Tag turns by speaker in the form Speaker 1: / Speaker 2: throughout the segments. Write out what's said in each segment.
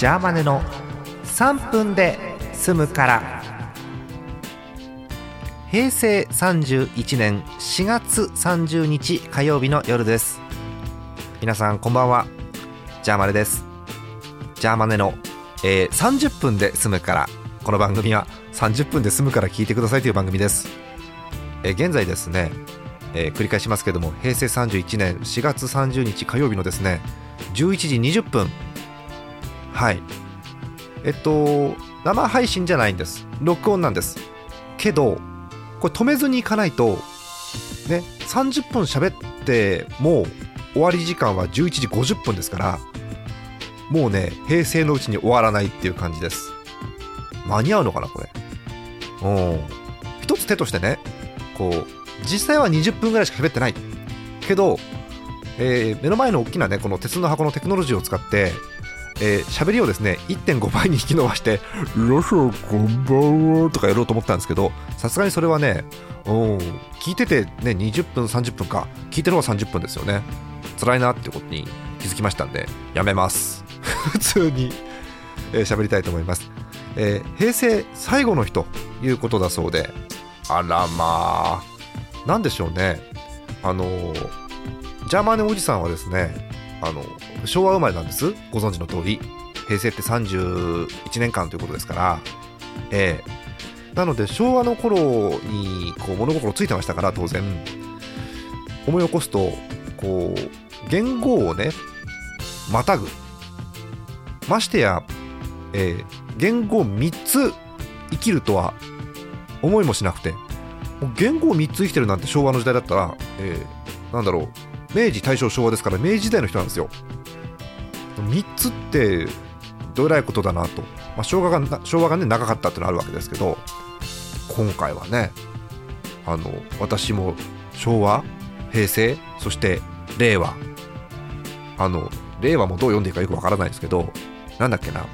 Speaker 1: ジャーマネの3分で済むから。平成31年4月30日火曜日の夜です。皆さんこんばんは。ジャーマネです。ジャーマネの、えー、30分で済むから。この番組は30分で済むから聞いてくださいという番組です、えー、現在ですね、えー、繰り返しますけども平成31年4月30日火曜日のですね11時20分はい。えっと生配信じゃないんです。録音なんです。けどこれ止めずにいかないとね30分喋ってもう終わり時間は11時50分ですからもうね平成のうちに終わらないっていう感じです。間に合うのかなこれ？うん。一つ手としてねこう実際は20分ぐらいしか喋ってない。けど、えー、目の前の大きなねこの鉄の箱のテクノロジーを使ってえー、喋りをですね1.5倍に引き伸ばして「ロシアこんばんは」とかやろうと思ったんですけどさすがにそれはね聞いててね20分30分か聞いてるのが30分ですよね。辛いなってことに気づきましたんでやめます。普通に喋、えー、りたいと思います、えー、平成最後の日ということだそうであらまあ。なんでしょうね。あのジャーマネおじさんはですねあの昭和生まれなんです。ご存知の通り。平成って31年間ということですから。ええ。ー、なので昭和の頃にこう物心ついてましたから当然。思い起こすとこう言語をねまたぐ。ましてや、えー、言語3つ生きるとは思いもしなくて。言語3つ生きてるなんて昭和の時代だったら、えー、なんだろう。明治大正昭和ですから明治時代の人なんですよ。3つってどえらいことだなと、まあ、昭和が昭和がね長かったってのあるわけですけど今回はねあの私も昭和平成そして令和。あの令和もどう読んでいいかよくわからないですけどなんだっけな。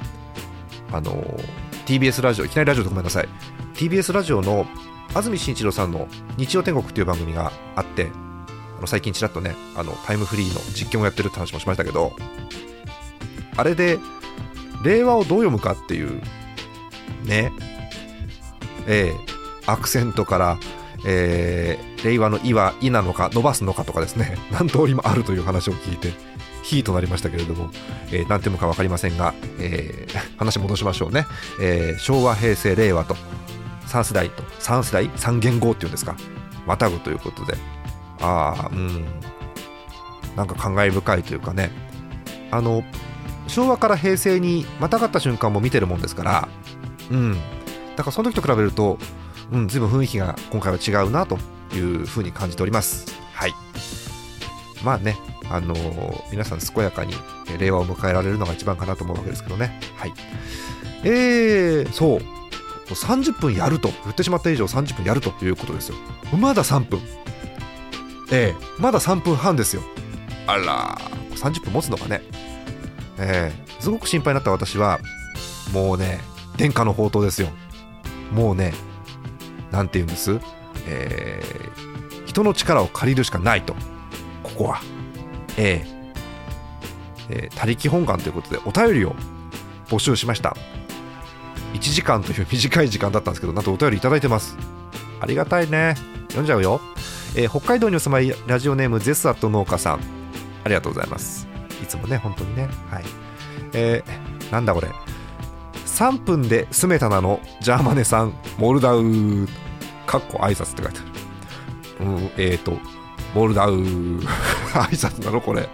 Speaker 1: あの TBS ラジオいきなりラジオでごめんなさい。TBS ラジオの安住紳一郎さんの「日曜天国」っていう番組があってあの最近ちらっとねあのタイムフリーの実験をやってるって話もしましたけどあれで令和をどう読むかっていうねえー、アクセントから、えー、令和の「い」は「い」なのか伸ばすのかとかですね 何通りもあるという話を聞いてヒーとなりましたけれども、えー、何ていうのか分かりませんが、えー、話戻しましょうね、えー、昭和平成令和と3世代と3世代3言語っていうんですかまたぐということでああうん。なんか感慨深いというかね。あの昭和から平成にまたがった瞬間も見てるもんですから。うん。だからその時と比べるとうん随分雰囲気が今回は違うなというふうに感じております。はい。まあねあのー、皆さん健やかに令和を迎えられるのが一番かなと思うわけですけどね。はい。えー、そう。30分やると。言ってしまった以上30分やるということですよ。まだ3分。ええまだ3分半ですよ。あら。30分持つのかね。ええすごく心配になった私はもうね殿下の宝刀ですよ。もうね何て言うんです？えー、人の力を借りるしかないと。ここは。ええ。えー、他力本願ということでお便りを募集しました。1時間という短い時間だったんですけどなんとお便りいただいてます。ありがたいね。読んじゃうよえー、北海道にお住まいラジオネームゼスアット農家さん。ありがとうございます。いつもね本当にね。はい。えー、なんだこれ。3分で住めたなのジャーマネさんモルダウかっこ挨拶って書いてある。うんえーとモルダウ 挨拶なのこれ、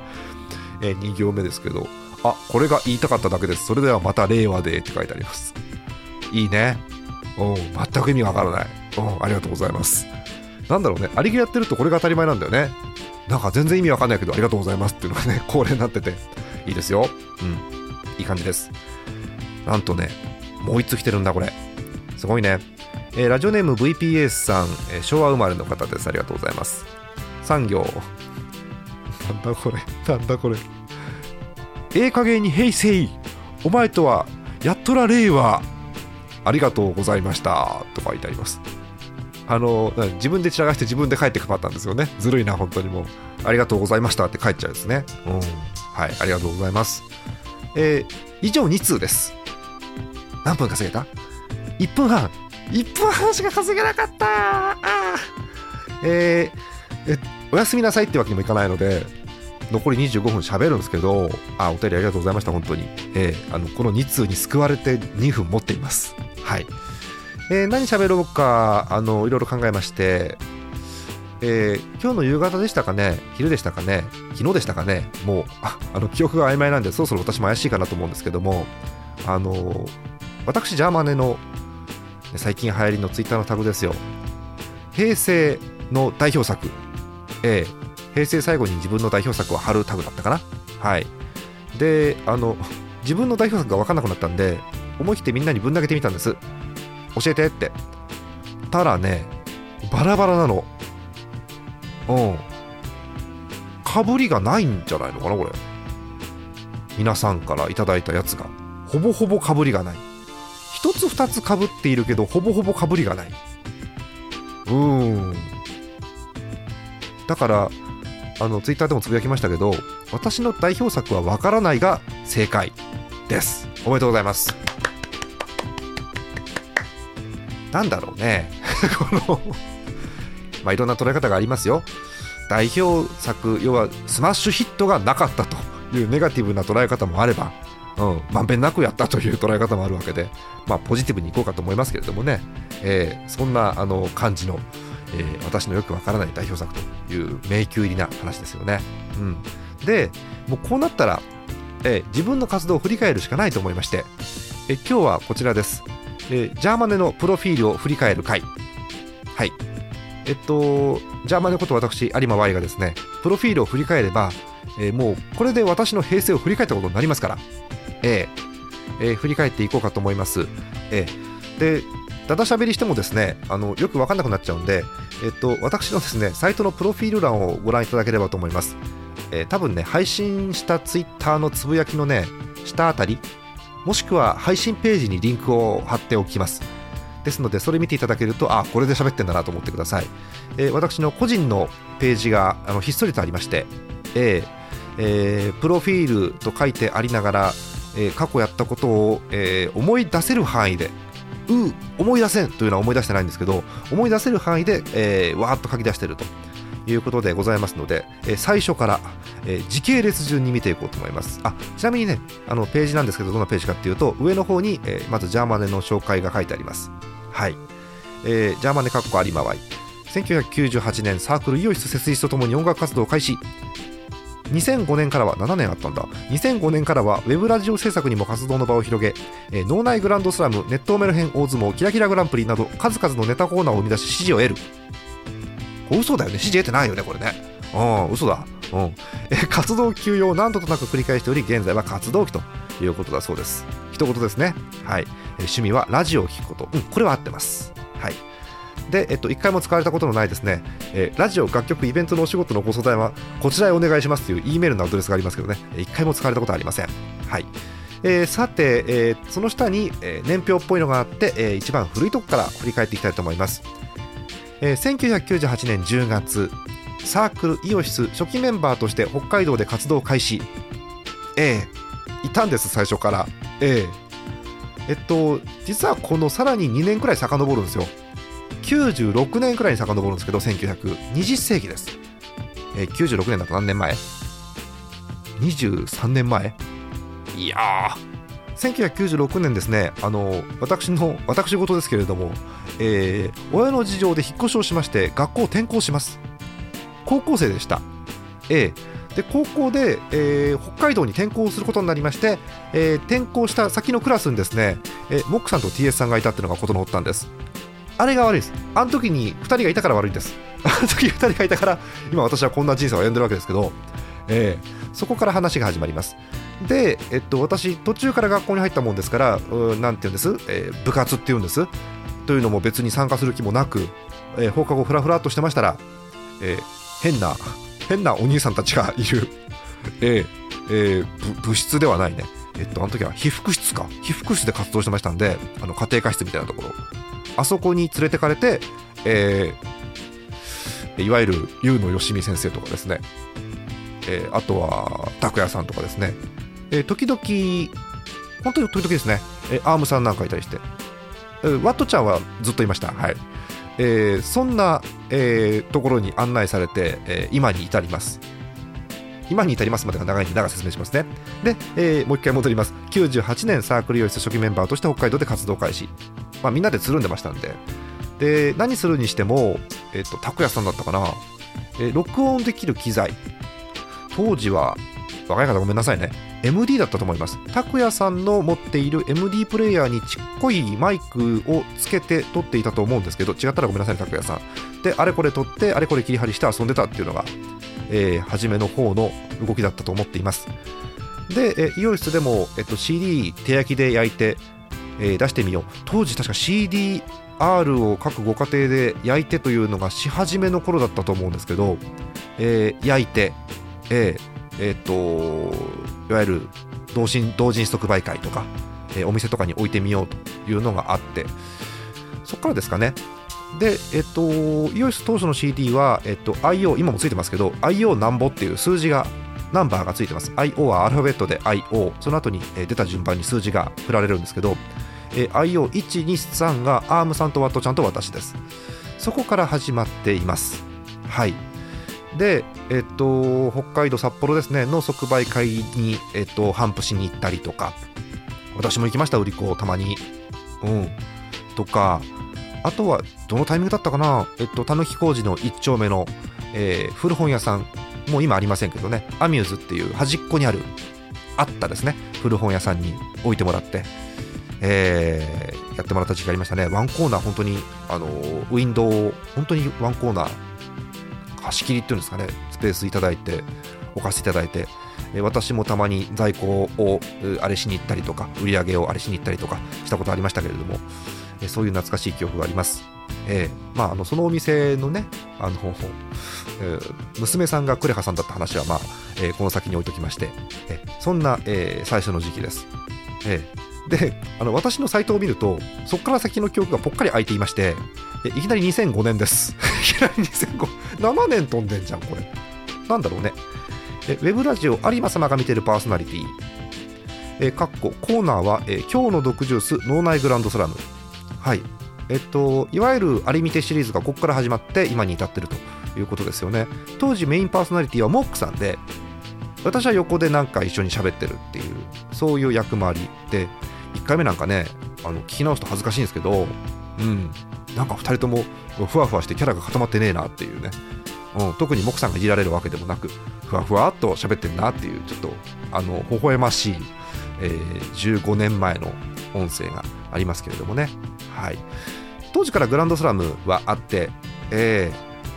Speaker 1: えー、2行目ですけど。あこれが言いたかっただけです。それではまた令和でって書いてあります。いいね。お全く意味わからない。おありがとうございます。なんだろうね、ありげやってるとこれが当たり前なんだよね。なんか全然意味わかんないけど、ありがとうございますっていうのがね、恒例になってて、いいですよ。うん、いい感じです。なんとね、もう1つ来てるんだ、これ。すごいね。えー、ラジオネーム VPS さん、えー、昭和生まれの方です。ありがとうございます。産業。なんだこれ、なんだこれ。ええ加減に平成お前とはやっとら令和ありがとうございましたと書いてありますあの自分で散らかして自分で帰ってくパターンですよね。ずるいな本当にもう。ありがとうございましたって帰っちゃうですね。うん。はいありがとうございます。えー、以上2通です。何分稼げた ?1 分半。1分半しか稼げなかった。あえー、えおやすみなさいってわけにもいかないので残り25分喋るんですけどあお便りありがとうございました本当に、えー、あのこの2通に救われて2分持っています。はい。えー、何喋ろうかあのいろいろ考えまして、えー、今日の夕方でしたかね？昼でしたかね？昨日でしたかね？もうああの記憶が曖昧なんでそろそろ私も怪しいかなと思うんですけどもあの私ジャーマネの最近流行りのツイッターのタグですよ。平成の代表作、えー、平成最後に自分の代表作を貼るタグだったかな？はい。であの自分の代表作が分かんなくなったんで思い切ってみんなにぶん投げてみたんです。教えてって。たらねバラバラなの。うん。かぶりがないんじゃないのかなこれ。皆さんからいいたやつが。ほぼほぼかぶりがない。一つ二つかぶっているけどほぼほぼかぶりがない。うーん。だからあのツイッターでもつぶやきましたけど私の代表作はわからないが正解です。おめでとうございます。なんだろうね このまあいろんな捉え方がありますよ代表作要はスマッシュヒットがなかったというネガティブな捉え方もあればうんまんべんなくやったという捉え方もあるわけで、まあ、ポジティブにいこうかと思いますけれどもね、えー、そんなあの感じの、えー、私のよくわからない代表作という迷宮入りな話ですよね。うん、でもうこうなったら、えー、自分の活動を振り返るしかないと思いまして、え今日はこちらです。えー、ジャーマネのプロフィールを振り返る回。はい。えっとジャーマネこと私有馬 Y がですねプロフィールを振り返れば、えー、もうこれで私の平成を振り返ったことになりますから、えーえー、振り返っていこうかと思います、えー、でだだしゃべりしてもですねあのよく分かんなくなっちゃうんで、えっと、私のですねサイトのプロフィール欄をご覧いただければと思います、えー、多分ね配信したツイッターのつぶやきのね下あたりもしくは配信ページにリンクを貼っておきます。ですのでそれ見ていただけるとあこれで喋ってんだなと思ってください、えー、私の個人のページがあのひっそりとありまして、えーえー、プロフィールと書いてありながら、え、過去やったことを、え、思い出せる範囲でう思い出せんというのは思い出してないんですけど思い出せる範囲で、えー、わーっと書き出してると。いうことでございますので、え、最初から、え、時系列順に見ていこうと思います。あちなみにねあのページなんですけどどのページかっていうと上の方に、え、まずジャーマネの紹介が書いてあります。はい、えー、ジャーマネかっこ有馬ワイ1998年サークルイオシス設立とともに音楽活動を開始。2005年からは7年あったんだ。2005年からはウェブラジオ制作にも活動の場を広げ、えー、脳内グランドスラムネットメルヘン大相撲キラキラグランプリなど数々のネタコーナーを生み出し支持を得る。嘘だよね。支持得てないよねこれね。うん嘘だ。うん。え活動休養を何度となく繰り返しており現在は活動期ということだそうです。一言ですね。はい。趣味はラジオを聞くこと。うんこれは合ってます。はい。で、えっと、1回も使われたことのないですね、え、ラジオ、楽曲、イベントのお仕事のご相談はこちらへお願いしますという E メールのアドレスがありますけどね、1回も使われたことはありません。はい。えー、さて、えー、その下に、え、年表っぽいのがあって、えー、一番古いとこから振り返っていきたいと思います。えー、1998年10月サークルイオシス初期メンバーとして北海道で活動開始。ええいたんです最初から。えええっと実はこのさらに2年くらい遡るんですよ。96年くらいに遡るんですけど1920世紀です、えー、96年だと何年前 ?23 年前？いやー。1996年ですねあの私の私事ですけれどもえー、親の事情で引っ越しをしまして学校を転校します。高校生でした、えー、で高校で、えー、北海道に転校することになりまして、えー、転校した先のクラスにですね、えー、モックさんと TS さんがいたっていうのが事の発端です。あれが悪いです。あの時に2人がいたから悪いんです。あの時2人がいたから今私はこんな人生を歩んでるわけですけど、えー、そこから話が始まります。で、えっと、私途中から学校に入ったもんですから何て言うんです、えー、部活っていうんです？というのも別に参加する気もなく、えー、放課後ふらふらっとしてましたら、えー、変な変なお兄さんたちがいる、えーえー、部室ではないね。えっとあの時は被服室か。被服室で活動してましたんであの家庭科室みたいなところ。あそこに連れてかれて、えー、いわゆる優のよしみ先生とかですね、えー、あとは拓哉さんとかですね、えー、時々本当に時々ですね、えアームさんなんかいたりして、えワットちゃんはずっといました。はい。えー、そんな、えー、ところに案内されて、えー、今に至ります。今に至りますまでが長いんで長説明しますね。で、えー、もう一回戻ります。98年サークル用室初期メンバーとして北海道で活動開始。まあ、みんなでつるんでましたんで。で、何するにしても、えっ、と、拓也さんだったかな。え、録音できる機材。当時は、若い方ごめんなさいね。MD だったと思います。拓也さんの持っている MD プレイヤーにちっこいマイクをつけて撮っていたと思うんですけど、違ったらごめんなさい、拓也さん。で、あれこれ撮って、あれこれ切り張りして遊んでたっていうのが、えー、初めの方の動きだったと思っています。で、えー、イオリスでも、えっと、CD 手焼きで焼いて、えー、出してみよう。当時確か CDR を各ご家庭で焼いてというのがし始めの頃だったと思うんですけど、えー、焼いて、えー、えっ、といわゆる同人同人即売会とか、えー、お店とかに置いてみようというのがあってそこからですかねで、えっ、と、イオシス当初の CD は、えっ、と、IO、今もついてますけど、IO なんぼっていう数字が、ナンバーがついてます。IO はアルファベットで IO、その後に、出た順番に数字が振られるんですけど、え IO123 がアームさんとワットちゃんと私です。そこから始まっています。はい。で、えっと、北海道札幌ですね、の即売会に、えっと、頒布しに行ったりとか、私も行きました、売り子、たまに。うん。とか、あとは、どのタイミングだったかな、えっと、たぬき工事の1丁目の、えー、古本屋さん、もう今ありませんけどね、アミューズっていう端っこにある、あったですね、古本屋さんに置いてもらって、えー、やってもらった時期ありましたね。ワンコーナー、本当に、あのウィンドウ、本当にワンコーナー、貸し切りっていうんですかねスペースいただいて置かせていただいて私もたまに在庫をあれしに行ったりとか売り上げをあれしに行ったりとかしたことありましたけれどもそういう懐かしい記憶があります。えーまあ、あのそのお店のねあの、えー、娘さんがクレハさんだった話は、まあえー、この先に置いときまして、え、そんな、え、最初の時期です。え、であの私のサイトを見るとそこから先の記憶がぽっかり空いていましていきなり2005年です。いきなり2005、7年飛んでんじゃん、これ。なんだろうね。えウェブラジオ有馬様が見てるパーソナリティ。えかっこコーナーは、え今日の毒ジュース脳内グランドスラム。はい。えっと、いわゆる有見てシリーズがここから始まって今に至ってるということですよね。当時メインパーソナリティはモックさんで、私は横でなんか一緒に喋ってるっていう、そういう役回りで、1回目なんかね、あの聞き直すと恥ずかしいんですけど、うん、なんか2人ともふわふわしてキャラが固まってねえなっていうね、うん、特にモクさんがいじられるわけでもなくふわふわっと喋ってんなっていうちょっとあの微笑ましい、えー、15年前の音声がありますけれどもね、はい、当時からグランドスラムはあって、え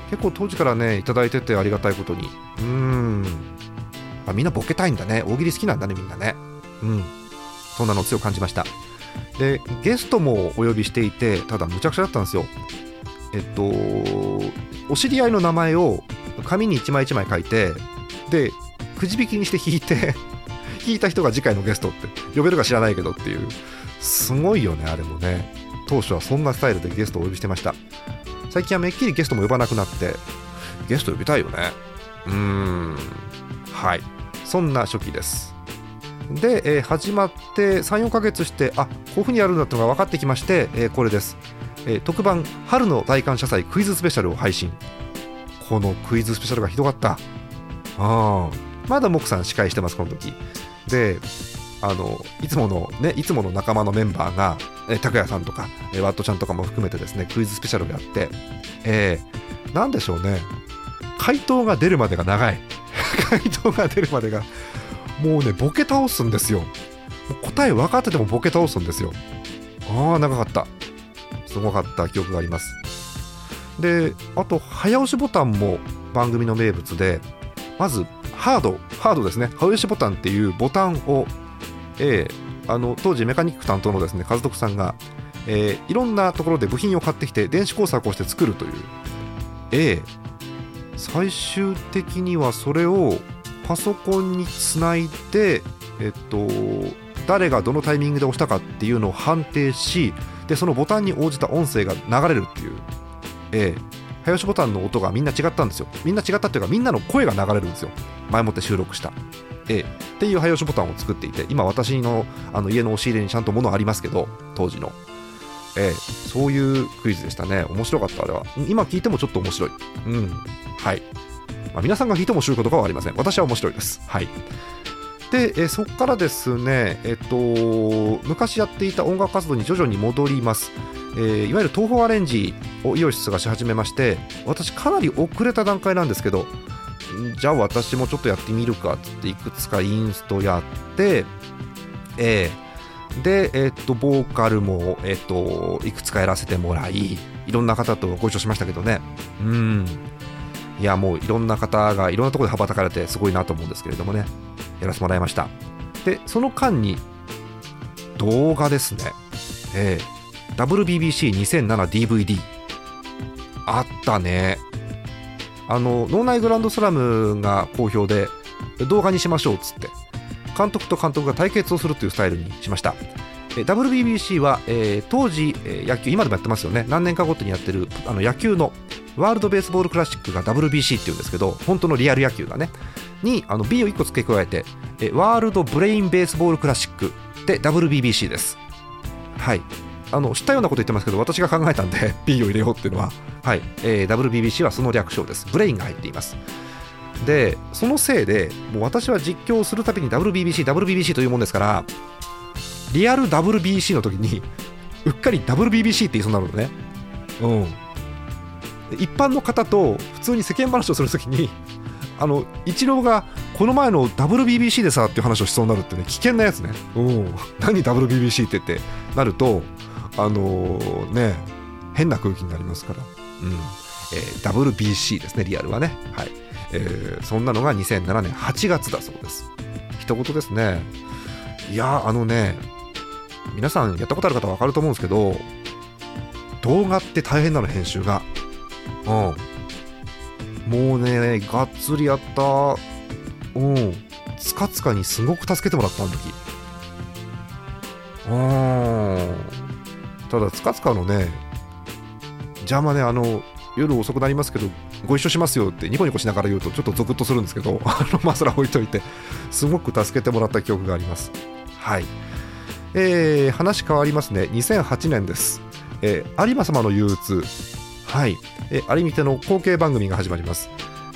Speaker 1: ー、結構当時からね頂いててありがたいことに。うん、まあ、みんなボケたいんだね。大喜利好きなんだねみんなね。うん。そんなのを強く感じました。でゲストもお呼びしていてただむちゃくちゃだったんですよ。えっとお知り合いの名前を紙に1枚1枚書いてでくじ引きにして引いて 引いた人が次回のゲストって呼べるか知らないけどっていう。すごいよねあれもね。当初はそんなスタイルでゲストをお呼びしてました。最近はめっきりゲストも呼ばなくなってゲスト呼びたいよね。うーん。はい。そんな初期です。で、えー、始まって34ヶ月してあこういうふうにやるんだってのが分かってきまして、えー、これです、えー、特番春の大感謝祭クイズスペシャルを配信。このクイズスペシャルがひどかった。あまだモクさん司会してますこの時。であのいつものねいつもの仲間のメンバーが、拓哉さんとか、えー、ワットちゃんとかも含めてですねクイズスペシャルをやってえー、なんでしょうね。回答が出るまでが長い。回答が出るまでがもうねボケ倒すんですよ。答え分かっててもボケ倒すんですよ。ああ長かった。すごかった記憶があります。であと早押しボタンも番組の名物でまずハードハードですね。早押しボタンっていうボタンを、えー、あの当時メカニック担当のですね和徳さんが、えー、いろんなところで部品を買ってきて電子工作をして作るという、えー、最終的にはそれをパソコンにつないで、えっと、誰がどのタイミングで押したかっていうのを判定しでそのボタンに応じた音声が流れるっていう、えー、早押しボタンの音がみんな違ったんですよ。みんな違ったっていうかみんなの声が流れるんですよ。前もって収録した。えっていう早押しボタンを作っていて今私のあの家の押し入れにちゃんと物ありますけど当時の、え。そういうクイズでしたね。面白かったあれは。今聞いてもちょっと面白い。うん。はい、まあ、皆さんが聞いても面白いことかはありません。私は面白いです。はい。で、えそこからですね、えっと、昔やっていた音楽活動に徐々に戻ります、えー、いわゆる東宝アレンジをイオシスがし始めまして私かなり遅れた段階なんですけどじゃあ私もちょっとやってみるかっていくつかインストやって、えー、で、えー、っとボーカルも、えー、っといくつかやらせてもらいいろんな方とご一緒しましたけどね。うん。いやもういろんな方がいろんなところで羽ばたかれてすごいなと思うんですけれどもね。やらせてもらいました。でその間に動画ですね。えー、WBBC2007DVD あったね。あの脳内グランドスラムが好評で動画にしましょうっつって。監督と監督が対決をするというスタイルにしました。WBBC は、えー、当時、えー、野球今でもやってますよね。何年かごとにやってるあの野球のワールドベースボールクラシックが WBC っていうんですけど本当のリアル野球がねにあの B を1個付け加えてえワールドブレインベースボールクラシックで WBBC です。はい。あの知ったようなこと言ってますけど私が考えたんで B を入れようっていうのは、はい。えー、WBBC はその略称です。ブレインが入っています。でそのせいでもう私は実況するたびに WBBC、WBBC というもんですからリアル WBC の時にうっかり WBBC って言いそうになるのね。うん。一般の方と普通に世間話をするときに あのイチローがこの前の WBBC でさっていう話をしそうになるってね危険なやつね。う。ん何 WBBC ってってなるとあのー、ね変な空気になりますから、うん。えー、WBC ですねリアルはね。はい、えー、そんなのが2007年8月だそうです。一言ですね。いやあのね皆さんやったことある方は分かると思うんですけど動画って大変なの編集がうん。もうねがっつりやった。うん。つかつかにすごく助けてもらったあの時うん。ただつかつかのね邪魔ねあの夜遅くなりますけどご一緒しますよってニコニコしながら言うとちょっとゾクッとするんですけど あのまあそれは置いといてすごく助けてもらった記憶があります。はい。えー、話変わりますね。2008年です、えー、有馬様の憂鬱。はい、え、有見ての後継番組が始まります、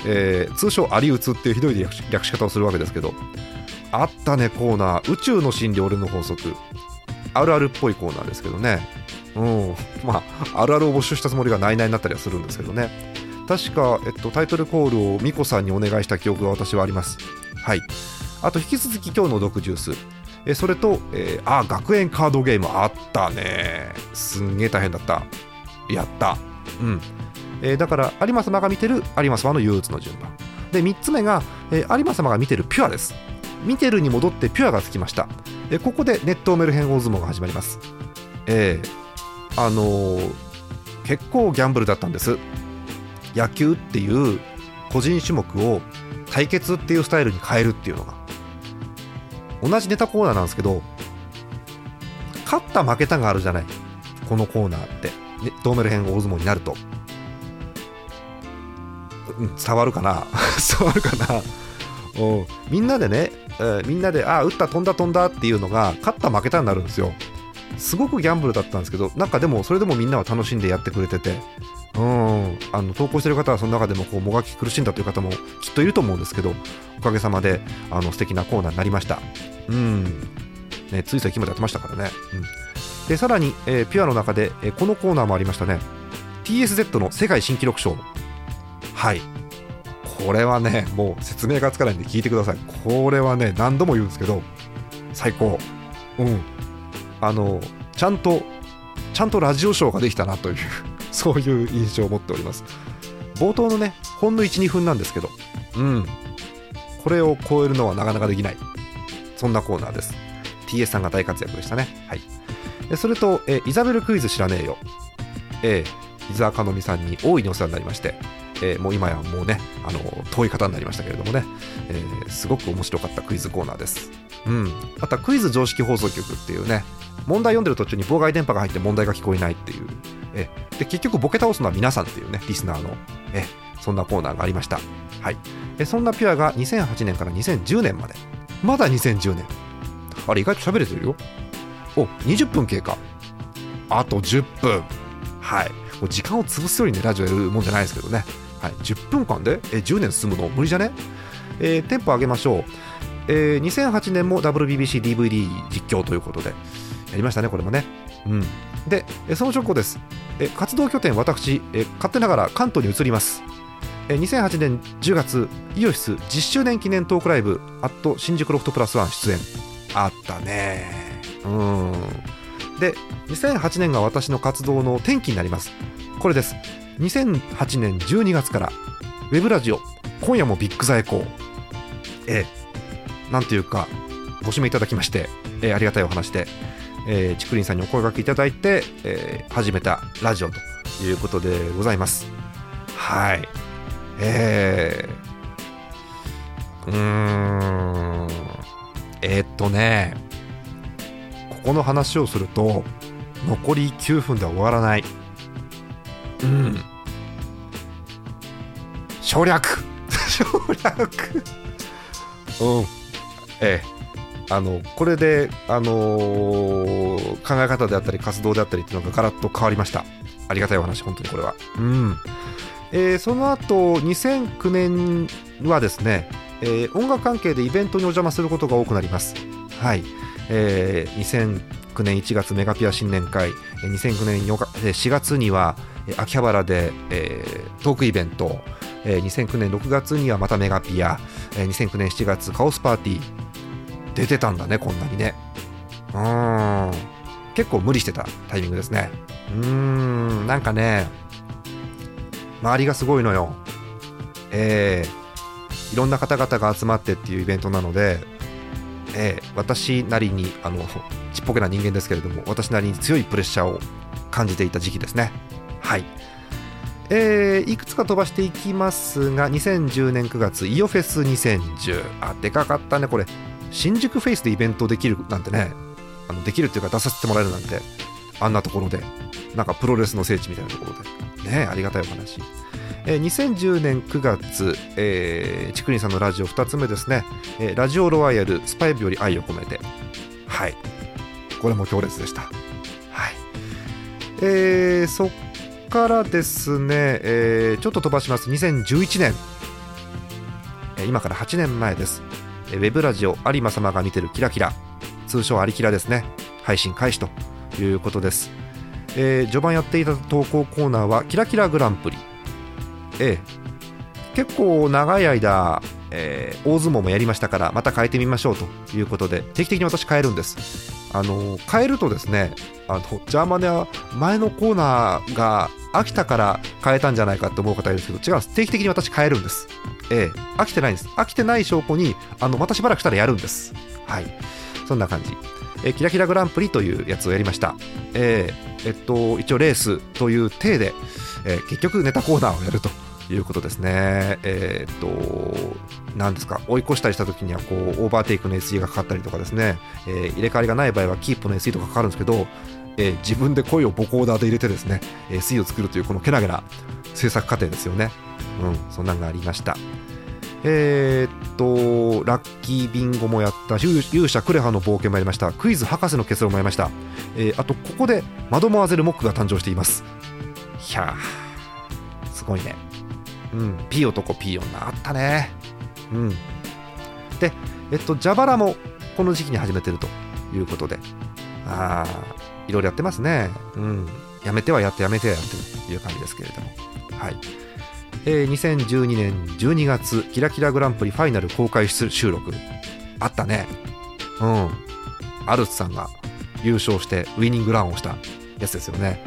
Speaker 1: えー、通称有鬱っていうひどい略し方をするわけですけど。あったねコーナー宇宙の真理俺の法則。あるあるっぽいコーナーですけどね。うん。まああるあるを募集したつもりがないないになったりはするんですけどね。確か、えっと、タイトルコールをミコさんにお願いした記憶が私はあります。はい。あと引き続き今日の毒ジュース。えそれと、えー、あ学園カードゲームあったね。すんげえ大変だった。やった。うん、えー、だから有馬様が見てる有馬様の憂鬱の順番。で3つ目が、えー、有馬様が見てるピュアです。見てるに戻ってピュアがつきました、えー、ここでネットメルヘン大相撲が始まります。えー、あのー、結構ギャンブルだったんです。野球っていう個人種目を対決っていうスタイルに変えるっていうのが。同じネタコーナーなんですけど勝った負けたがあるじゃない。このコーナーって。ね、ドーメル編大相撲になると、うん、伝わるかな。伝わるかな。うん。みんなでね、えー、みんなでああ打った飛んだ飛んだっていうのが勝った負けたになるんですよ。すごくギャンブルだったんですけどなんかでもそれでもみんなは楽しんでやってくれてて。うん。あの投稿してる方はその中でもこうもがき苦しんだという方もきっといると思うんですけどおかげさまであの素敵なコーナーになりました。うん。ねつい最近までやってましたからね、うん、でさらに、えー、ピュアの中で、えー、このコーナーもありましたね。TSZ の世界新記録賞。はい。これはねもう説明がつかないんで聞いてください。これはね何度も言うんですけど最高。うん。あのちゃんとちゃんとラジオショーができたなという そういう印象を持っております。冒頭のねほんの12分なんですけど。うん。これを超えるのはなかなかできない。そんなコーナーです。TS さんが大活躍でしたね。はい。それと、えイザベルクイズ知らねえよ、えー、伊沢かのみさんに大いにお世話になりまして、えー、もう今やもうねあの遠い方になりましたけれどもね、えー、すごく面白かったクイズコーナーです、うん、あとクイズ常識放送局っていうね問題読んでる途中に妨害電波が入って問題が聞こえないっていう。えで結局ボケ倒すのは皆さんっていうねリスナーのえそんなコーナーがありました。はい。えそんなピュアが2008年から2010年まで。まだ2010年。あれ意外と喋れてるよ。お20分経過。あと10分。はい。もう時間を潰すようにねラジオやるもんじゃないですけどね。はい。10分間で？え10年進むの？無理じゃね？えー、テンポ上げましょう、えー、2008年も WBBCDVD 実況ということで。やりましたねこれもね。うん。でその直後です。え活動拠点私え勝手ながら関東に移ります。え2008年10月イオシス10周年記念トークライブアット新宿ロフトプラスワン出演。あったねうん。で2008年が私の活動の転機になります。これです。2008年12月からウェブラジオ今夜もビッグザエコーえ。ー、なんというかご指名いただきまして、え、ありがたいお話で、えー、ちくりんさんにお声掛けいただいて、えー、始めたラジオということでございます。はい。えー、うーん。えー、っとね。ここの話をすると残り9分では終わらない。うん。省略。省略。うん。ええ。あのこれで、あのー、考え方であったり活動であったりっていうのがガラッと変わりました。ありがたいお話本当にこれは。うん。えー、その後2009年はですね、えー、音楽関係でイベントにお邪魔することが多くなります。はい、えー、2009年1月メガピア新年会2009年4月には秋葉原で、えー、トークイベント、2009年6月にはまたメガピア、2009年7月カオスパーティー出てたんだねこんなにね。うん。結構無理してたタイミングですね。うん。なんかね周りがすごいのよ。えー、いろんな方々が集まってっていうイベントなので、えー、私なりにあのちっぽけな人間ですけれども私なりに強いプレッシャーを感じていた時期ですね。はい。えー、いくつか飛ばしていきますが2010年9月イオフェス2010あでかかったねこれ。新宿フェイスでイベントできるなんてね。あのできるっていうか出させてもらえるなんてあんなところで。なんかプロレスの聖地みたいなところで。ねありがたいお話。えー、2010年9月、えー、ちくりんさんのラジオ2つ目ですね、えー、ラジオロワイヤルスパイブより愛を込めてはいこれも強烈でしたはいえー、そっからですね、えー、ちょっと飛ばします。2011年、えー、今から8年前です。えー、ウェブラジオ有馬様が見てるキラキラ、通称アリキラですね。配信開始ということです。えー、序盤やっていた投稿コーナーはキラキラグランプリ。えー、結構長い間、えー、大相撲もやりましたからまた変えてみましょうということで定期的に私変えるんです。あの変えるとですねあのジャーマネは前のコーナーが飽きたから変えたんじゃないかと思う方いるんですけど違う定期的に私変えるんです。ええ。飽きてないんです。飽きてない証拠にあのまたしばらくしたらやるんです。はい。そんな感じ。えキラキラグランプリというやつをやりました。えー、えっと一応レースという体で、えー、結局ネタコーナーをやると。いうことですね。えー、っと、何ですか、追い越したりした時にはこうオーバーテイクの SE がかかったりとかですね、えー、入れ替わりがない場合はキープの SE とかかかるんですけど、えー、自分で声をボコーダーで入れてですね、SE を作るというこのけなげな制作過程ですよね。うん、そんなんがありました。えー、っと、ラッキービンゴもやった、勇者クレハの冒険もやりました、クイズ博士の結論もやりました、えー、あと、ここでマドモアゼルモックが誕生しています。ひゃー、すごいね。うん、P 男 P 女あったね。うん。で、えっと、蛇腹もこの時期に始めてるということで、ああ、いろいろやってますね。うん。やめてはやってやめてはやってという感じですけれども。はい。えー、2012年12月、キラキラグランプリファイナル公開収録。あったね。うん。アルツさんが優勝してウィニングランをしたやつですよね。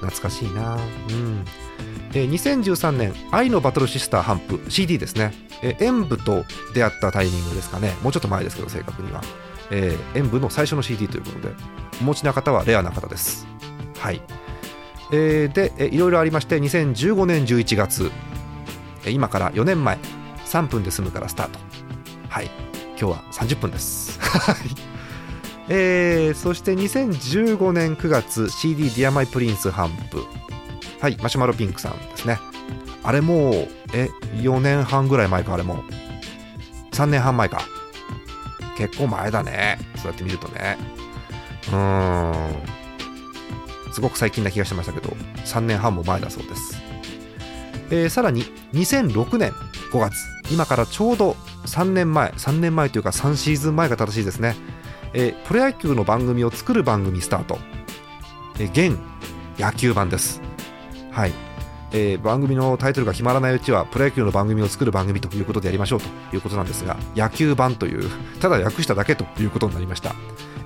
Speaker 1: 懐かしいな。うん。えー、2013年、愛のバトルシスターハンプ CD ですね。えー、演舞と出会ったタイミングですかね。もうちょっと前ですけど、正確には。えー、演舞の最初の CD ということで、お持ちな方はレアな方です。はい。えー、で、えー、いろいろありまして、2015年11月、えー、今から4年前、3分で済むからスタート。はい。今日は30分です。はい。えー、そして2015年9月 CD「Dear My Prince ハンプ」はいマシュマロピンクさんですね。あれもうえ4年半ぐらい前かあれも。3年半前か。結構前だね。そうやって見るとね。うーん。すごく最近な気がしてましたけど3年半も前だそうです、えーさらに2006年5月。今からちょうど3年前3年前というか3シーズン前が正しいですね、えープロ野球の番組を作る番組スタート、えー現野球版です。はい。えー番組のタイトルが決まらないうちはプロ野球の番組を作る番組ということでやりましょうということなんですが野球版という ただ訳しただけということになりました、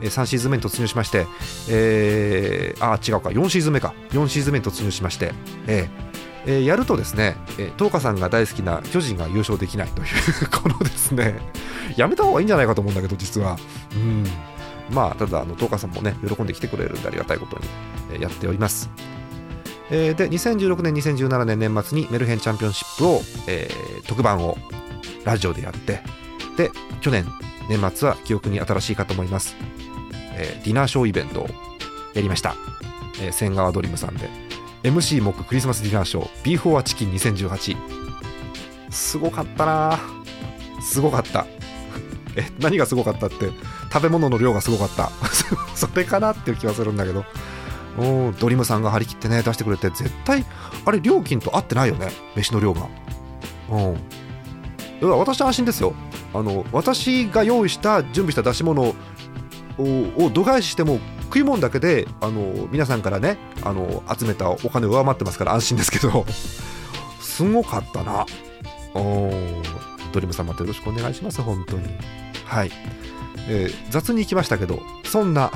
Speaker 1: えー3シーズン目に突入しまして、えーあ違うか4シーズン目か。4シーズン目に突入しまして、えーえーやるとですね、えー、東花さんが大好きな巨人が優勝できないという このですねやめた方がいいんじゃないかと思うんだけど実は。うん。まあただあの東花さんもね喜んできてくれるんでありがたいことに、えーやっております。えーで2016年2017年年末にメルヘンチャンピオンシップを、えー特番をラジオでやってで去年年末は記憶に新しいかと思います、えーディナーショーイベントをやりました、えー千川ドリームさんで。MC モッククリスマスディナーショー B4 はチキン2018すごかったなすごかった。え何がすごかったって食べ物の量がすごかった。それかなっていう気はするんだけど。うんドリムさんが張り切ってね出してくれて絶対あれ料金と合ってないよね飯の量が。うん。だから私は安心ですよ。あの私が用意した準備した出し物を度外視しても食い物だけであの皆さんからねあの集めたお金を上回ってますから安心ですけど。すごかったな。うんドリムさんまたよろしくお願いします本当に。はい、えー雑に行きましたけどそんな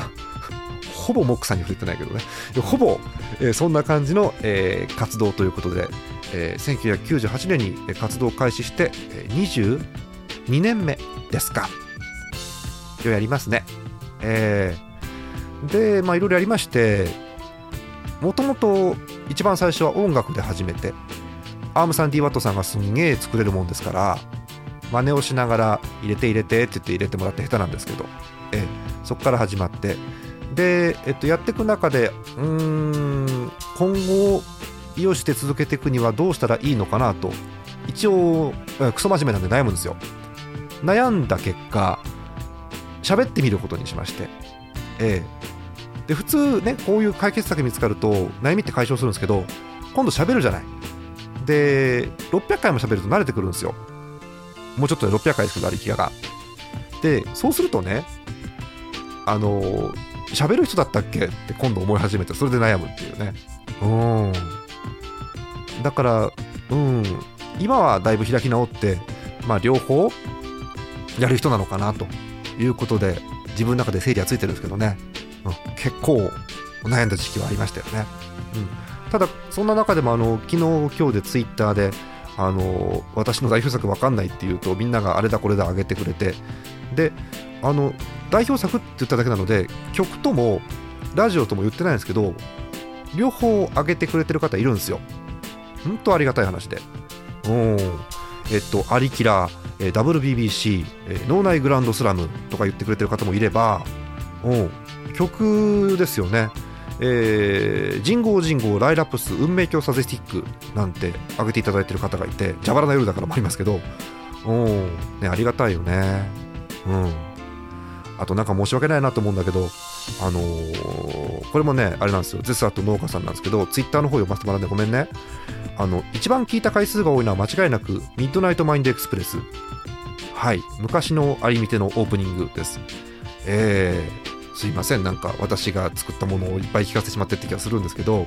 Speaker 1: ほぼモックさんに触れてないけどね。ほぼ、えーそんな感じの、えー活動ということで、えー1998年に活動開始して、えー22年目ですか。ようやりますね。えーでまあいろいろやりましてもともと一番最初は音楽で始めてアームさん d ワットさんがすんげえ作れるもんですから真似をしながら入れて入れてって言って入れてもらって下手なんですけど、えそこから始まってで、えっと、やっていく中でうーん今後イオシで続けていくにはどうしたらいいのかなと。一応えークソ真面目なんで悩むんですよ。悩んだ結果喋ってみることにしまして。ええ。で普通ねこういう解決策見つかると悩みって解消するんですけど今度喋るじゃない。で600回も喋ると慣れてくるんですよ。もうちょっとで600回ですけどありきが。がでそうするとねあの喋る人だったっけ？って今度思い始めてそれで悩むっていうね。うん。だからうん。今はだいぶ開き直ってまあ両方やる人なのかなということで自分の中で整理はついてるんですけどね、うん、結構悩んだ時期はありましたよね、うん、ただそんな中でもあの昨日今日でツイッターであの私の代表作わかんないっていうとみんながあれだこれだ上げてくれてであの代表作って言っただけなので曲ともラジオとも言ってないんですけど両方上げてくれてる方いるんですよ。本当ありがたい話で。うん。えっとアリキラ、えー WBBC、えー脳内グランドスラムとか言ってくれてる方もいればうん。曲ですよね。えー、人号人号ライラプス運命鏡サゼスティックなんて上げていただいてる方がいて蛇腹な夜だからもありますけどうん。ねありがたいよね。うん。あとなんか申し訳ないなと思うんだけどあのーこれもねあれなんですよ。ゼスアと農家さんなんですけどツイッターの方読ませてもらうんでごめんね。あの一番聞いた回数が多いのは間違いなくミッドナイトマインドエクスプレス。はい。昔の有見てのオープニングです。えー、すいません。なんか私が作ったものをいっぱい聞かせてしまってって気がするんですけど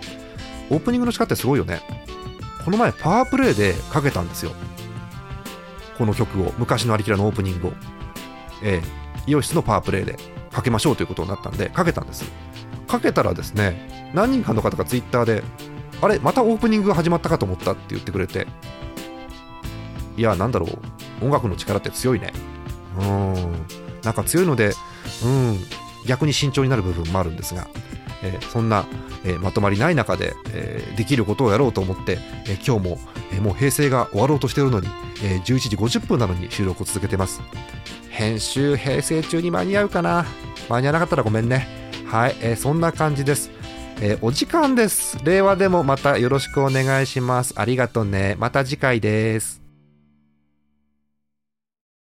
Speaker 1: オープニングの仕方ってすごいよね。この前パワープレイでかけたんですよ。この曲を。昔のアリキラのオープニングを。えー、イオシスのパワープレイでかけましょうということになったんでかけたんです。かけたらですね何人かの方がツイッターであれまたオープニングが始まったかと思ったって言ってくれていやなんだろう音楽の力って強いね。うん。なんか強いのでうん逆に慎重になる部分もあるんですが、えーそんな、えーまとまりない中で、えーできることをやろうと思って、え今日も、えもう平成が終わろうとしているのに、えー11時50分なのに収録を続けてます。編集平成中に間に合うかな。間に合わなかったらごめんね。はい、えーそんな感じです。えーお時間です。令和でもまたよろしくお願いします。ありがとうね。また次回です。